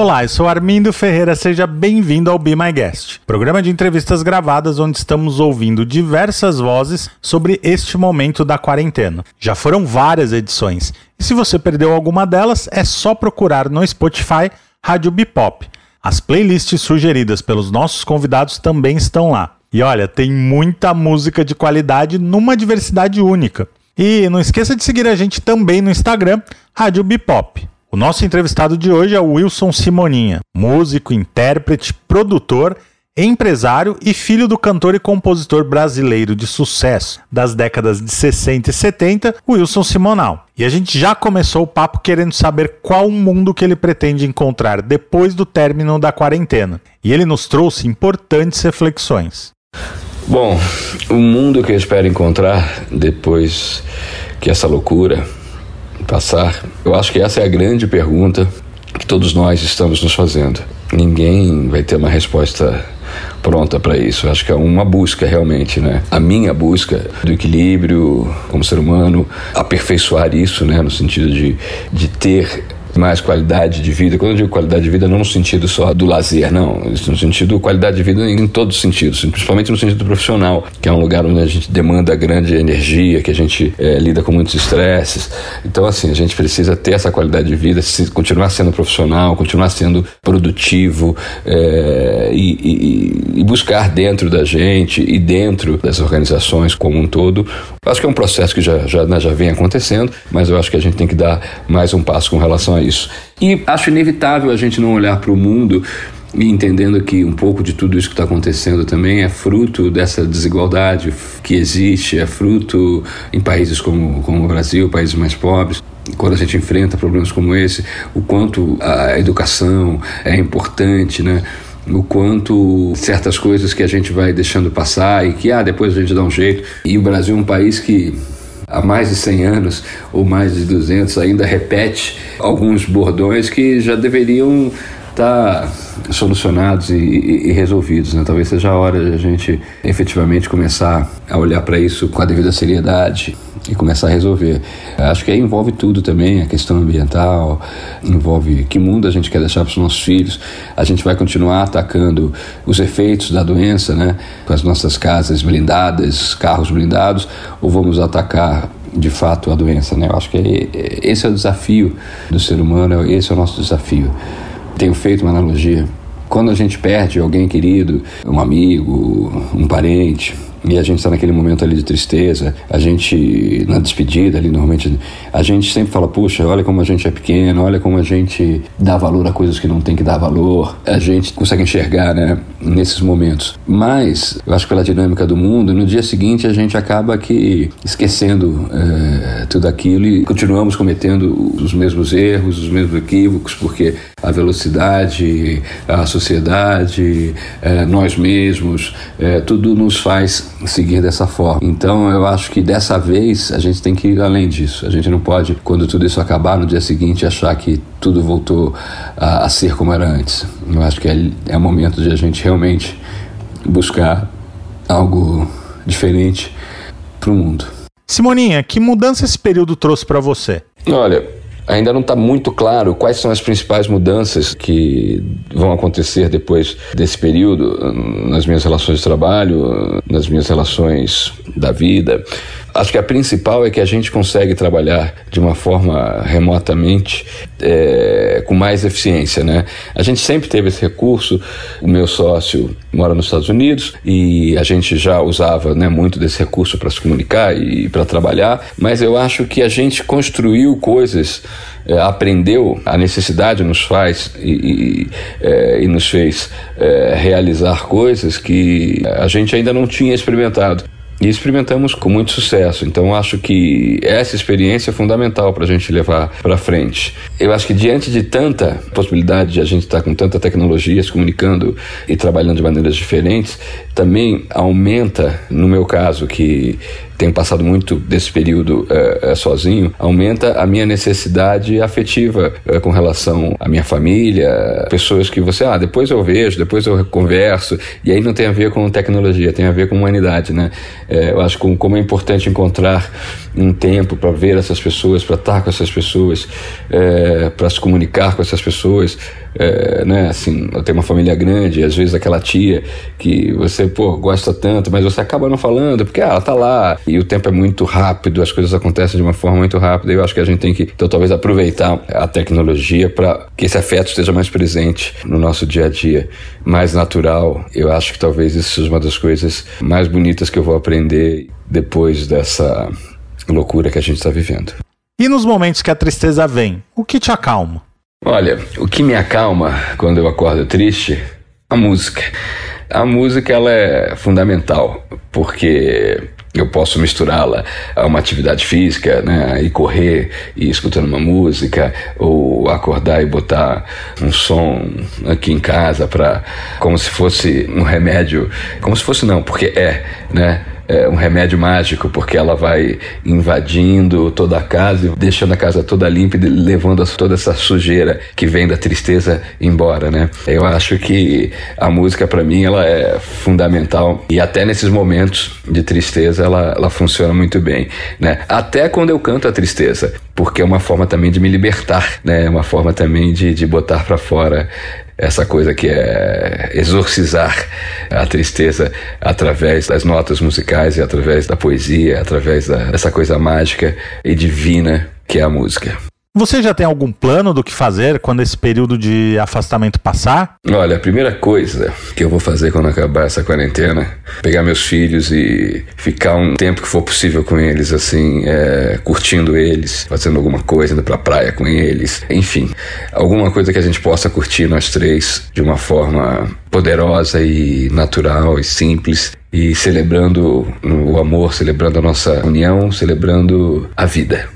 Olá, eu sou Armindo Ferreira, seja bem-vindo ao Be My Guest, programa de entrevistas gravadas onde estamos ouvindo diversas vozes sobre este momento da quarentena. Já foram várias edições, e se você perdeu alguma delas, é só procurar no Spotify Rádio Bipop. As playlists sugeridas pelos nossos convidados também estão lá. E olha, tem muita música de qualidade numa diversidade única. E não esqueça de seguir a gente também no Instagram, Rádio Bipop. O nosso entrevistado de hoje é o Wilson Simoninha, músico, intérprete, produtor, empresário e filho do cantor e compositor brasileiro de sucesso das décadas de 60 e 70, Wilson Simonal. E a gente já começou o papo querendo saber qual o mundo que ele pretende encontrar depois do término da quarentena. E ele nos trouxe importantes reflexões. Bom, o mundo que eu espero encontrar depois que essa loucura passar? Eu acho que essa é a grande pergunta que todos nós estamos nos fazendo. Ninguém vai ter uma resposta pronta para isso. Eu acho que é uma busca realmente, né? A minha busca do equilíbrio como ser humano, aperfeiçoar isso, né? No sentido de, de ter mais qualidade de vida. Quando eu digo qualidade de vida, não no sentido só do lazer, não. No sentido qualidade de vida em todos os sentidos, principalmente no sentido profissional, que é um lugar onde a gente demanda grande energia, que a gente é, lida com muitos estresses. Então, assim, a gente precisa ter essa qualidade de vida, continuar sendo profissional, continuar sendo produtivo é, e, e, e buscar dentro da gente e dentro das organizações como um todo. Acho que é um processo que já, já, né, já vem acontecendo, mas eu acho que a gente tem que dar mais um passo com relação a isso. E acho inevitável a gente não olhar para o mundo e entendendo que um pouco de tudo isso que está acontecendo também é fruto dessa desigualdade que existe, é fruto em países como, como o Brasil, países mais pobres. Quando a gente enfrenta problemas como esse, o quanto a educação é importante, né? o quanto certas coisas que a gente vai deixando passar e que ah, depois a gente dá um jeito. E o Brasil é um país que há mais de 100 anos ou mais de 200 ainda repete alguns bordões que já deveriam estar solucionados e, e, e resolvidos. Né? Talvez seja a hora de a gente efetivamente começar a olhar para isso com a devida seriedade e começar a resolver. Acho que aí envolve tudo também, a questão ambiental, envolve que mundo a gente quer deixar para os nossos filhos. A gente vai continuar atacando os efeitos da doença, né, com as nossas casas blindadas, carros blindados, ou vamos atacar de fato a doença, né? Eu acho que esse é o desafio do ser humano, esse é o nosso desafio. Tenho feito uma analogia. Quando a gente perde alguém querido, um amigo, um parente, e a gente está naquele momento ali de tristeza, a gente, na despedida ali, normalmente, a gente sempre fala, puxa, olha como a gente é pequeno, olha como a gente dá valor a coisas que não tem que dar valor, a gente consegue enxergar, né, nesses momentos. Mas, eu acho que pela dinâmica do mundo, no dia seguinte a gente acaba que esquecendo é, tudo aquilo e continuamos cometendo os mesmos erros, os mesmos equívocos, porque a velocidade, a sociedade, é, nós mesmos, é, tudo nos faz seguir dessa forma. Então eu acho que dessa vez a gente tem que ir além disso. A gente não pode, quando tudo isso acabar, no dia seguinte achar que tudo voltou a, a ser como era antes. Eu acho que é, é o momento de a gente realmente buscar algo diferente para o mundo. Simoninha, que mudança esse período trouxe para você? Olha, Ainda não está muito claro quais são as principais mudanças que vão acontecer depois desse período nas minhas relações de trabalho, nas minhas relações da vida. Acho que a principal é que a gente consegue trabalhar de uma forma remotamente é, com mais eficiência, né? A gente sempre teve esse recurso. O meu sócio mora nos Estados Unidos e a gente já usava né, muito desse recurso para se comunicar e para trabalhar. Mas eu acho que a gente construiu coisas, é, aprendeu a necessidade nos faz e, e, é, e nos fez é, realizar coisas que a gente ainda não tinha experimentado e experimentamos com muito sucesso. Então acho que essa experiência é fundamental para a gente levar para frente. Eu acho que diante de tanta possibilidade de a gente estar tá com tanta tecnologia, se comunicando e trabalhando de maneiras diferentes, também aumenta, no meu caso, que tenho passado muito desse período é, sozinho, aumenta a minha necessidade afetiva é, com relação à minha família, pessoas que você, ah, depois eu vejo, depois eu converso, e aí não tem a ver com tecnologia, tem a ver com humanidade, né? É, eu acho que como é importante encontrar um tempo para ver essas pessoas, para estar com essas pessoas, é, para se comunicar com essas pessoas, é, né? Assim, eu tenho uma família grande, às vezes aquela tia que você, pô, gosta tanto, mas você acaba não falando, porque ah, ela tá lá, e o tempo é muito rápido, as coisas acontecem de uma forma muito rápida, e eu acho que a gente tem que, então, talvez aproveitar a tecnologia para que esse afeto esteja mais presente no nosso dia a dia, mais natural. Eu acho que talvez isso seja uma das coisas mais bonitas que eu vou aprender depois dessa loucura que a gente está vivendo. E nos momentos que a tristeza vem, o que te acalma? Olha, o que me acalma quando eu acordo triste, a música. A música ela é fundamental, porque eu posso misturá-la a uma atividade física, né, e correr e escutando uma música, ou acordar e botar um som aqui em casa para como se fosse um remédio, como se fosse não, porque é, né? É, um remédio mágico, porque ela vai invadindo toda a casa deixando a casa toda limpa e levando toda essa sujeira que vem da tristeza embora, né? Eu acho que a música para mim ela é fundamental e até nesses momentos de tristeza ela, ela funciona muito bem, né? Até quando eu canto a tristeza, porque é uma forma também de me libertar, né? É uma forma também de, de botar para fora essa coisa que é exorcizar a tristeza através das notas musicais e através da poesia, através dessa coisa mágica e divina que é a música. Você já tem algum plano do que fazer quando esse período de afastamento passar? Olha, a primeira coisa que eu vou fazer quando acabar essa quarentena, pegar meus filhos e ficar um tempo que for possível com eles, assim, é, curtindo eles, fazendo alguma coisa, indo pra praia com eles, enfim, alguma coisa que a gente possa curtir nós três de uma forma poderosa e natural e simples e celebrando o amor, celebrando a nossa união, celebrando a vida.